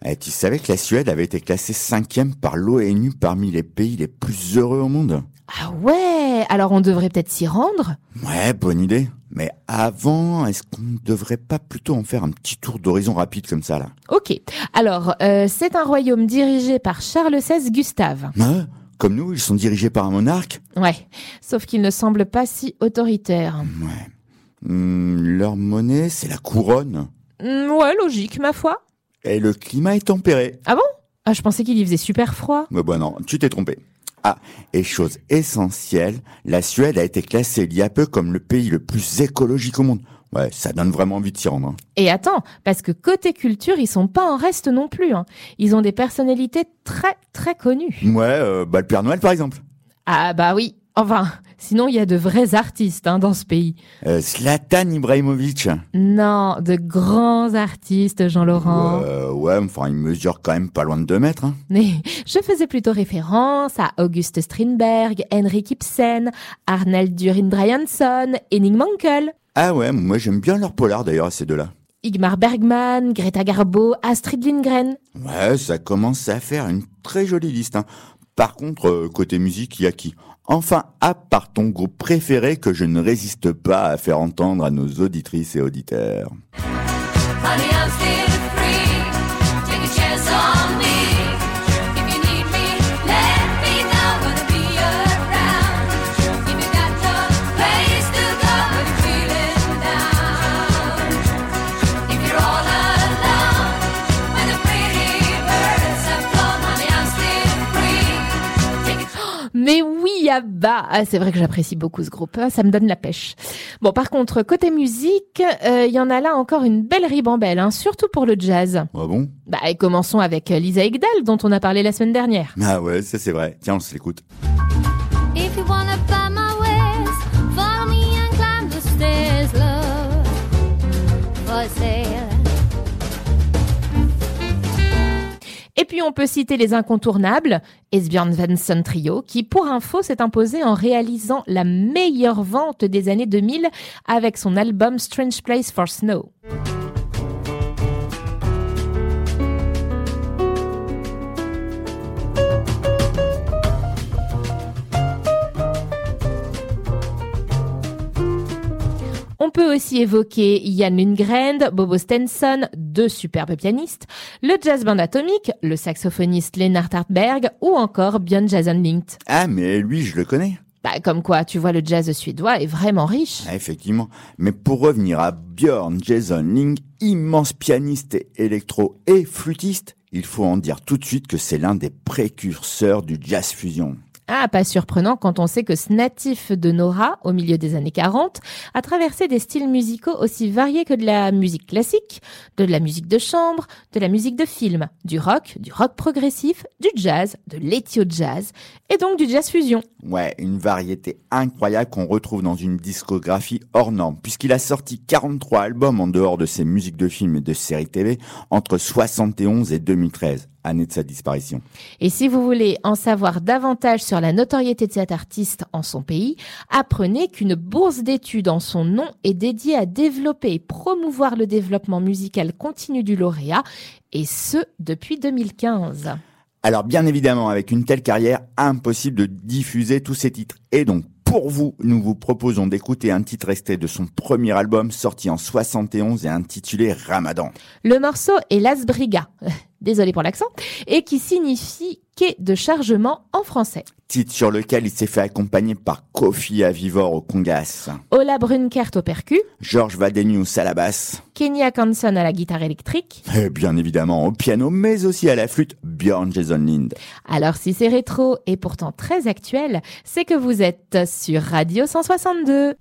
Speaker 1: eh, tu savais que la Suède avait été classée cinquième par l'ONU parmi les pays les plus heureux au monde?
Speaker 2: Alors on devrait peut-être s'y rendre
Speaker 1: Ouais, bonne idée. Mais avant, est-ce qu'on ne devrait pas plutôt en faire un petit tour d'horizon rapide comme ça là?
Speaker 2: Ok, alors euh, c'est un royaume dirigé par Charles XVI Gustave.
Speaker 1: Hein Comme nous, ils sont dirigés par un monarque
Speaker 2: Ouais, sauf qu'il ne semble pas si autoritaire.
Speaker 1: Ouais. Hmm, leur monnaie, c'est la couronne.
Speaker 2: Hmm, ouais, logique, ma foi.
Speaker 1: Et le climat est tempéré.
Speaker 2: Ah bon? Ah, je pensais qu'il y faisait super froid.
Speaker 1: Mais bon, non, tu t'es trompé. Ah, et chose essentielle, la Suède a été classée il y a peu comme le pays le plus écologique au monde. Ouais, ça donne vraiment envie de s'y rendre. hein.
Speaker 2: Et attends, parce que côté culture, ils sont pas en reste non plus. Hein. Ils ont des personnalités très très connues.
Speaker 1: Ouais, euh, bah le Père Noël par exemple.
Speaker 2: Ah bah oui. Enfin, sinon il y a de vrais artistes hein, dans ce pays.
Speaker 1: Euh, Zlatan Ibrahimovic.
Speaker 2: Non, de grands artistes, Jean-Laurent.
Speaker 1: Euh, ouais, enfin, il mesure quand même pas loin de 2 mètres. Hein.
Speaker 2: Mais je faisais plutôt référence à Auguste Strindberg, Henrik Ibsen, Arnold Durin Bryansson, Henning Mankell,
Speaker 1: Ah ouais, moi j'aime bien leur polar d'ailleurs, ces deux-là.
Speaker 2: Igmar Bergman, Greta Garbo, Astrid Lindgren.
Speaker 1: Ouais, ça commence à faire une très jolie liste. Hein. Par contre, euh, côté musique, il y a qui? Enfin, à part ton groupe préféré que je ne résiste pas à faire entendre à nos auditrices et auditeurs.
Speaker 2: Abba ah, C'est vrai que j'apprécie beaucoup ce groupe, hein, ça me donne la pêche. Bon, par contre, côté musique, euh, il y en a là encore une belle ribambelle, hein, surtout pour le jazz.
Speaker 1: Ah bon?
Speaker 2: Bah, et commençons avec euh, Lisa Egdal, dont on a parlé la semaine dernière.
Speaker 1: Ah ouais, ça c'est vrai. Tiens, on se l'écoute.
Speaker 2: Et puis on peut citer les incontournables, Esbjörn Svensson Trio, qui pour info s'est imposé en réalisant la meilleure vente des années 2000 avec son album Strange Place for Snow. On peut aussi évoquer Jan Lundgren, Bobo Stenson, deux superbes pianistes, le jazz band atomique, le saxophoniste Lennart Hartberg ou encore Björn Jason Linkt.
Speaker 1: Ah, mais lui, je le connais.
Speaker 2: Bah, comme quoi, tu vois, le jazz suédois est vraiment riche.
Speaker 1: Ah, effectivement. Mais pour revenir à Björn Jason Ling, immense pianiste et électro et flûtiste, il faut en dire tout de suite que c'est l'un des précurseurs du jazz fusion.
Speaker 2: Ah, pas surprenant quand on sait que ce natif de Nora, au milieu des années 40, a traversé des styles musicaux aussi variés que de la musique classique, de la musique de chambre, de la musique de film, du rock, du rock progressif, du jazz, de l'éthio-jazz, et donc du jazz fusion.
Speaker 1: Ouais, une variété incroyable qu'on retrouve dans une discographie hors norme, puisqu'il a sorti 43 albums en dehors de ses musiques de films et de séries TV entre 71 et 2013, année de sa disparition.
Speaker 2: Et si vous voulez en savoir davantage sur la notoriété de cet artiste en son pays, apprenez qu'une bourse d'études en son nom est dédiée à développer et promouvoir le développement musical continu du lauréat, et ce depuis 2015.
Speaker 1: Alors bien évidemment, avec une telle carrière, impossible de diffuser tous ses titres. Et donc, pour vous, nous vous proposons d'écouter un titre resté de son premier album sorti en 71 et intitulé Ramadan.
Speaker 2: Le morceau est Las Briga, désolé pour l'accent, et qui signifie quai de chargement en français.
Speaker 1: Titre sur lequel il s'est fait accompagner par Kofi Avivor au congas,
Speaker 2: Ola Brunkert au percu,
Speaker 1: Georges Vadenius à la basse,
Speaker 2: Kenya Kanson à la guitare électrique.
Speaker 1: et bien évidemment au piano, mais aussi à la flûte, Björn Jason Lind.
Speaker 2: Alors si c'est rétro et pourtant très actuel, c'est que vous êtes sur Radio 162.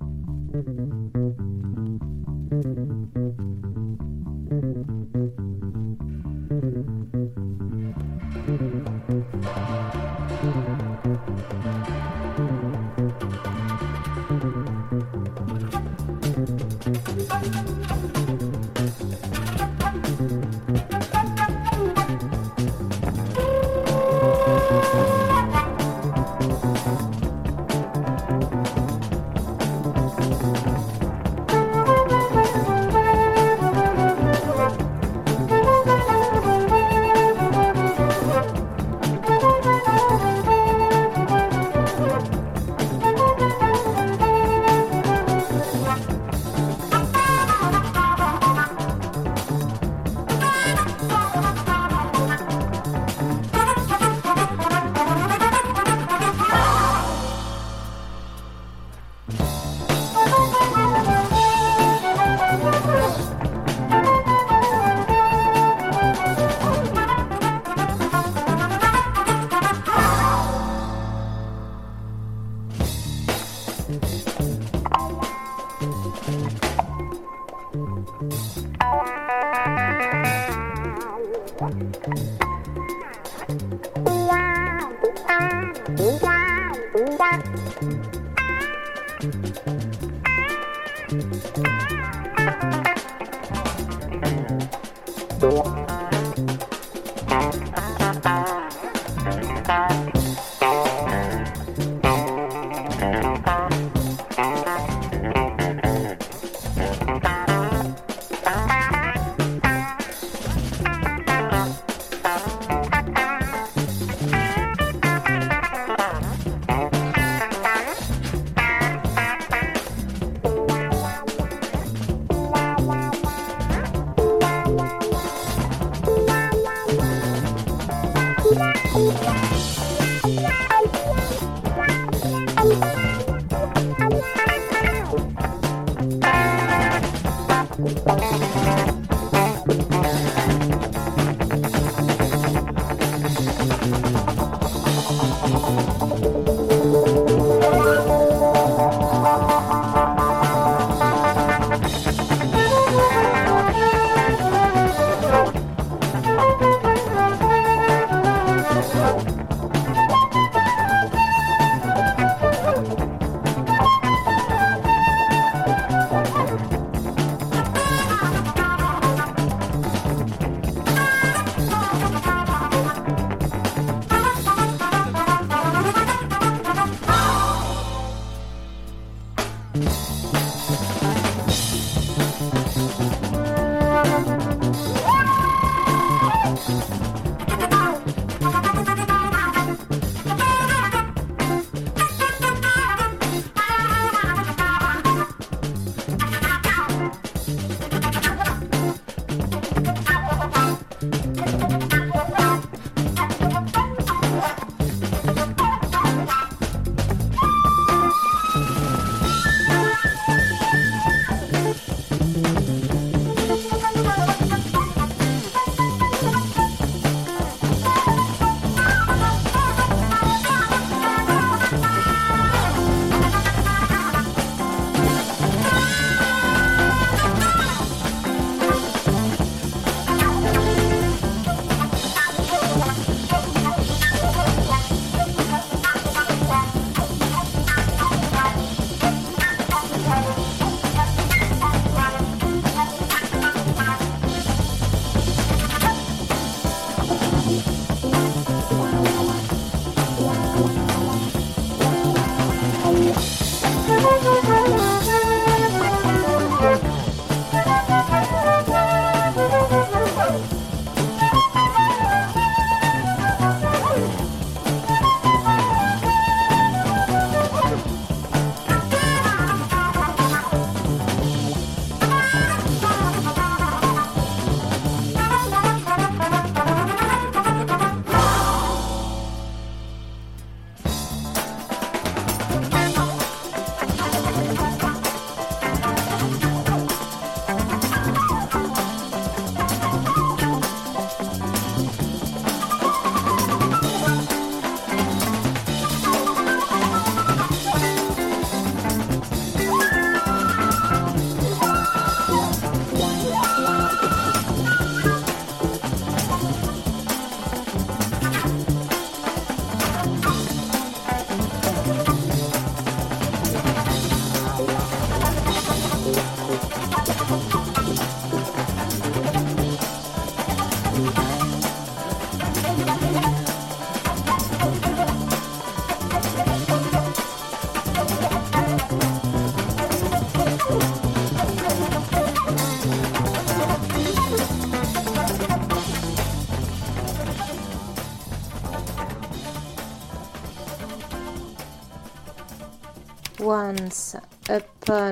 Speaker 2: A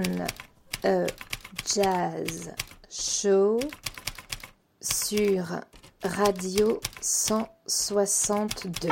Speaker 2: Jazz Show sur Radio 162.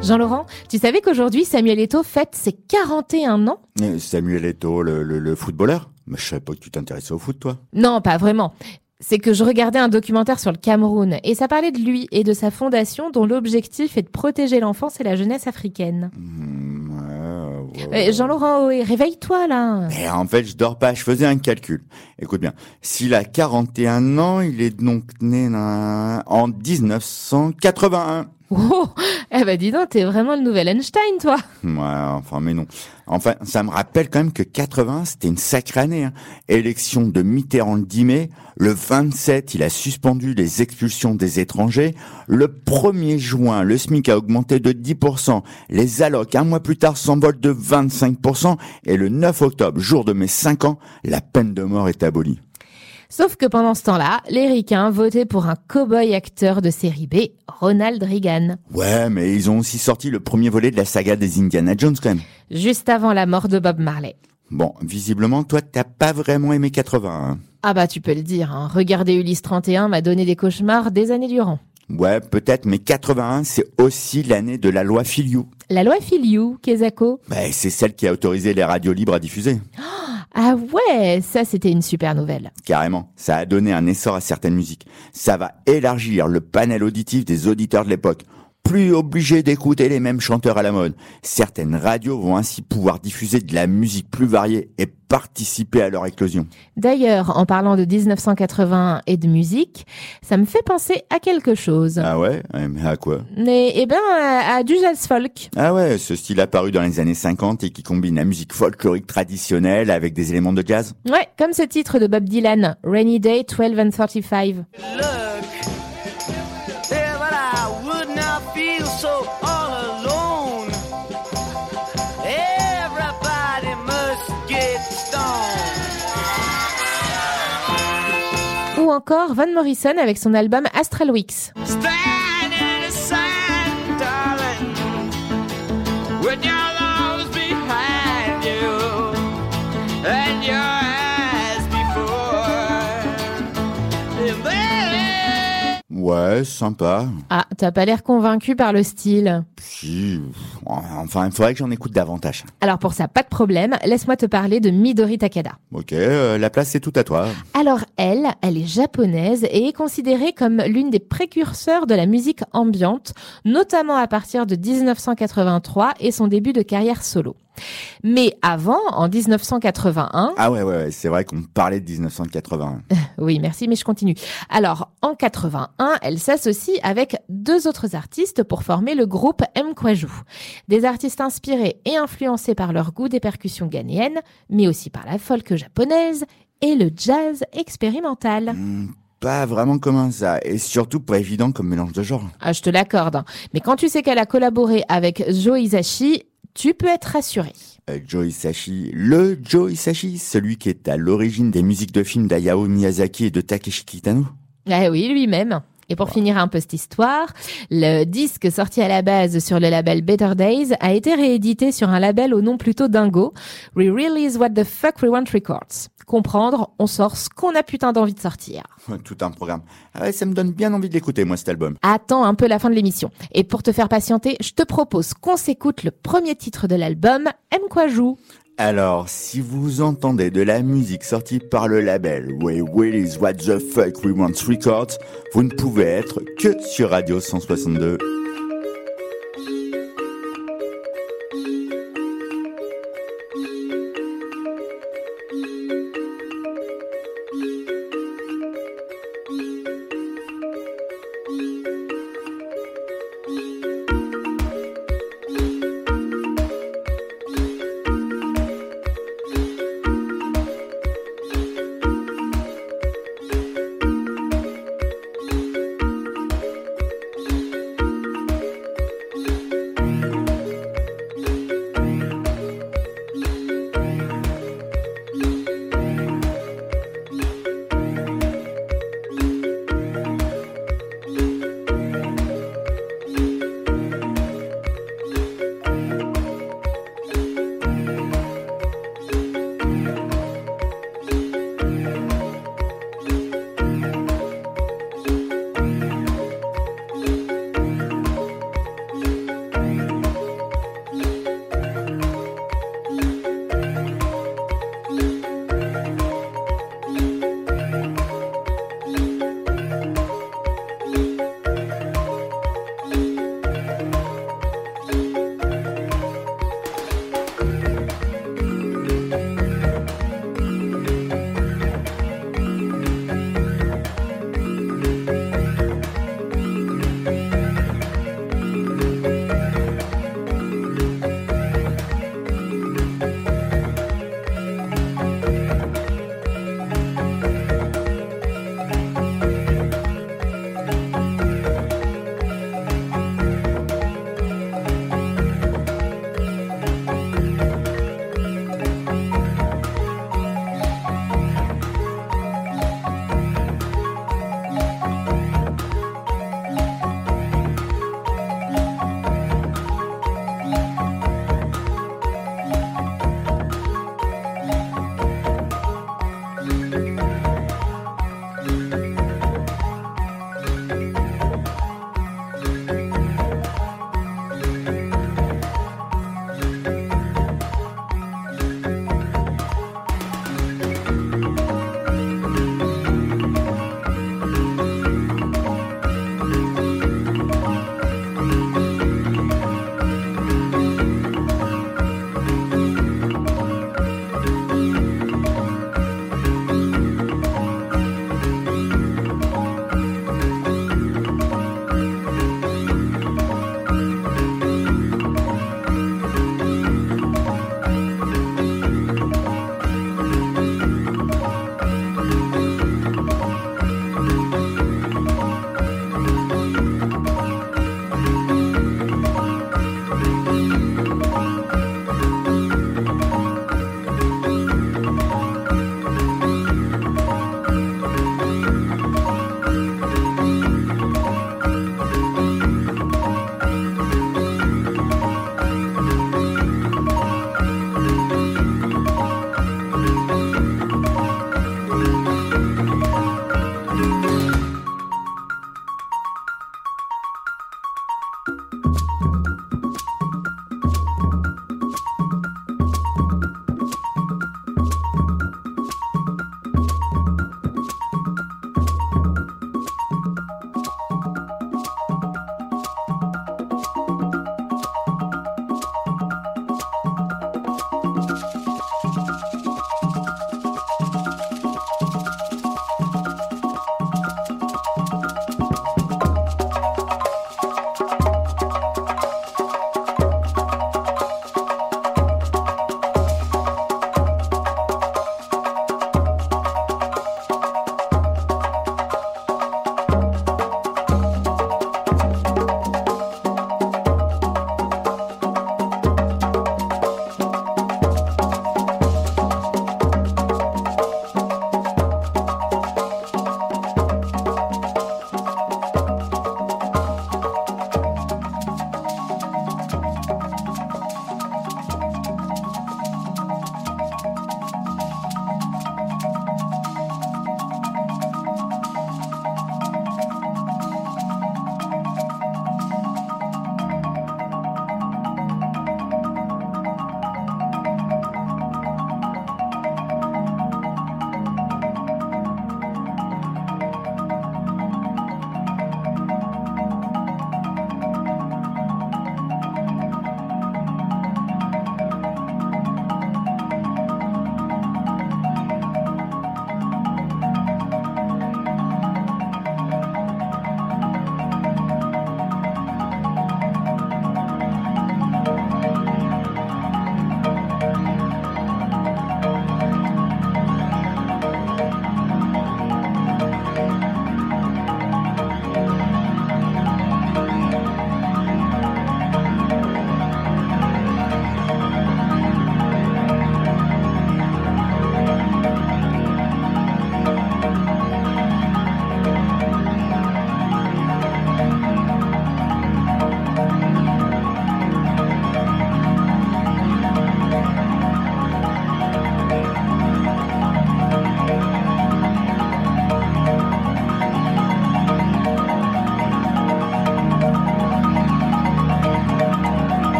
Speaker 2: Jean-Laurent, tu savais qu'aujourd'hui Samuel Eto'o fête ses 41 ans?
Speaker 1: Et Samuel Eto'o, le, le, le footballeur? Mais je savais pas que tu t'intéressais au foot, toi.
Speaker 2: Non, pas vraiment. C'est que je regardais un documentaire sur le Cameroun et ça parlait de lui et de sa fondation dont l'objectif est de protéger l'enfance et la jeunesse africaine.
Speaker 1: Hmm, ouais, ouais.
Speaker 2: Euh, Jean-Laurent, Ohé, réveille-toi là.
Speaker 1: Mais en fait, je dors pas, je faisais un calcul. Écoute bien, s'il a 41 ans, il est donc né en 1981.
Speaker 2: Oh, eh ben dis donc, t'es vraiment le nouvel Einstein, toi.
Speaker 1: Ouais, enfin, mais non. Enfin, ça me rappelle quand même que 80, c'était une sacrée année. hein. Élection de Mitterrand le 10 mai. Le 27, il a suspendu les expulsions des étrangers. Le 1er juin, le SMIC a augmenté de 10%. Les allocs, un mois plus tard, s'envolent de 25%. Et le 9 octobre, jour de mes 5 ans, la peine de mort est abolie.
Speaker 2: Sauf que pendant ce temps-là, les ricains votaient pour un cow-boy acteur de série B, Ronald Reagan,
Speaker 1: Ouais, mais ils ont aussi sorti le premier volet de la saga des Indiana Jones quand même.
Speaker 2: juste avant la mort de Bob Marley.
Speaker 1: Bon, visiblement, toi, t'as pas vraiment aimé 80. hein.
Speaker 2: Ah bah tu peux le dire, hein. regarder Ulysse 31 m'a donné des cauchemars des années durant.
Speaker 1: Ouais, peut-être, mais 81, c'est aussi l'année de la loi Filiou.
Speaker 2: La loi Filiou, Kezako.
Speaker 1: Bah, c'est celle qui a autorisé les radios libres à diffuser.
Speaker 2: Ah ouais, ça c'était une super nouvelle.
Speaker 1: Carrément. Ça a donné un essor à certaines musiques. Ça va élargir le panel auditif des auditeurs de l'époque. Plus obligé d'écouter les mêmes chanteurs à la mode. Certaines radios vont ainsi pouvoir diffuser de la musique plus variée et participer à leur éclosion.
Speaker 2: D'ailleurs, en parlant de 1981 et de musique, ça me fait penser à quelque chose.
Speaker 1: Ah ouais? Ouais, Mais à quoi?
Speaker 2: Mais, eh ben, à, à du jazz folk.
Speaker 1: Ah ouais, ce style apparu dans les années 50 et qui combine la musique folklorique traditionnelle avec des éléments de jazz?
Speaker 2: Ouais, comme ce titre de Bob Dylan, Rainy Day 12 and 35.
Speaker 7: Yeah,
Speaker 2: encore Van Morrison avec son album Astral Weeks.
Speaker 1: Ouais, sympa.
Speaker 2: Ah, t'as pas l'air convaincu par le style.
Speaker 1: Si, enfin, il faudrait que j'en écoute davantage.
Speaker 2: Alors pour ça, pas de problème, laisse-moi te parler de Midori Takada.
Speaker 1: Ok, euh, la place c'est tout à toi.
Speaker 2: Alors elle, elle est japonaise et est considérée comme l'une des précurseurs de la musique ambiante, notamment à partir de 1983 et son début de carrière solo. Mais avant, en 1981,
Speaker 1: Ah ouais, ouais, ouais, c'est vrai qu'on parlait de 1981.
Speaker 2: oui merci, mais je continue. Alors en 81, elle s'associe avec deux autres artistes pour former le groupe M Kwaju. Des artistes inspirés et influencés par leur goût des percussions ghanéennes, mais aussi par la folk japonaise et le jazz expérimental.
Speaker 1: Hmm, pas vraiment comme ça, et surtout pas évident comme mélange de genres.
Speaker 2: Ah, je te l'accorde. hein. Mais quand tu sais qu'elle a collaboré avec Joe Hisaishi, tu peux être rassuré.
Speaker 1: Joe Hisaishi, le Joe Hisaishi, celui qui est à l'origine des musiques de films d'Ayao Miyazaki et de Takeshi Kitano.
Speaker 2: Ah oui, lui-même. Et pour finir un peu cette histoire, le disque sorti à la base sur le label Better Days a été réédité sur un label au nom plutôt dingo, Re-Release What the Fuck We Want Records. Comprendre, on sort ce qu'on a putain d'envie de sortir.
Speaker 1: Tout un programme. Ah ouais, ça me donne bien envie de l'écouter, moi, cet album.
Speaker 2: Attends un peu la fin de l'émission. Et pour te faire patienter, je te propose qu'on s'écoute le premier titre de l'album, M. Kwaju.
Speaker 1: Alors, si vous entendez de la musique sortie par le label We Willis What the Fuck We Want Records, vous ne pouvez être que sur Radio 162.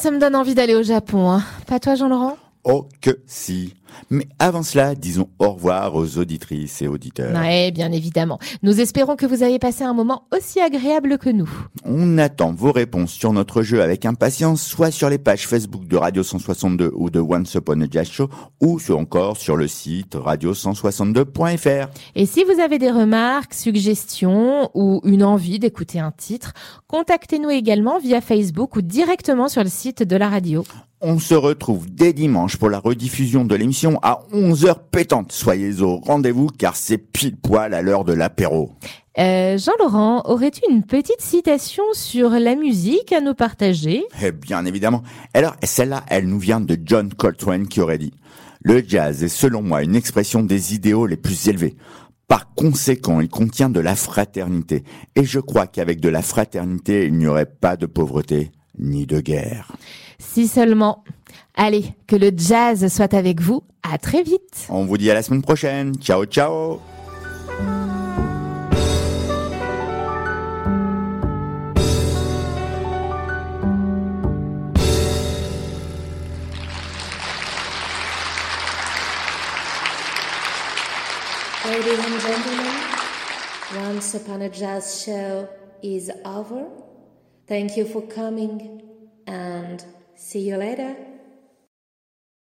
Speaker 2: Ça me donne envie d'aller au Japon. Hein. Pas toi, Jean-Laurent?
Speaker 1: Oh que si. Mais avant cela, disons au revoir aux auditrices et auditeurs.
Speaker 2: Ouais, bien évidemment. Nous espérons que vous avez passé un moment aussi agréable que nous.
Speaker 1: On attend vos réponses sur notre jeu avec impatience, soit sur les pages Facebook de Radio 162 ou de Once Upon a Jazz Show, ou sur- encore sur le site radio162.fr.
Speaker 2: Et si vous avez des remarques, suggestions ou une envie d'écouter un titre, contactez-nous également via Facebook ou directement sur le site de la radio.
Speaker 1: On se retrouve dès dimanche pour la rediffusion de l'émission à 11h pétante. Soyez au rendez-vous car c'est pile poil à l'heure de l'apéro.
Speaker 2: Euh, Jean-Laurent, aurais-tu une petite citation sur la musique à nous partager?
Speaker 1: Eh bien évidemment. Alors celle-là, elle nous vient de John Coltrane qui aurait dit Le jazz est selon moi une expression des idéaux les plus élevés. Par conséquent, il contient de la fraternité. Et je crois qu'avec de la fraternité, il n'y aurait pas de pauvreté ni de guerre.
Speaker 2: Si seulement. Allez, que le jazz soit avec vous. À très vite.
Speaker 1: On vous dit à la semaine prochaine. Ciao ciao
Speaker 8: Ladies and gentlemen, Once Upon a Jazz show is over. Thank you for coming and see you later.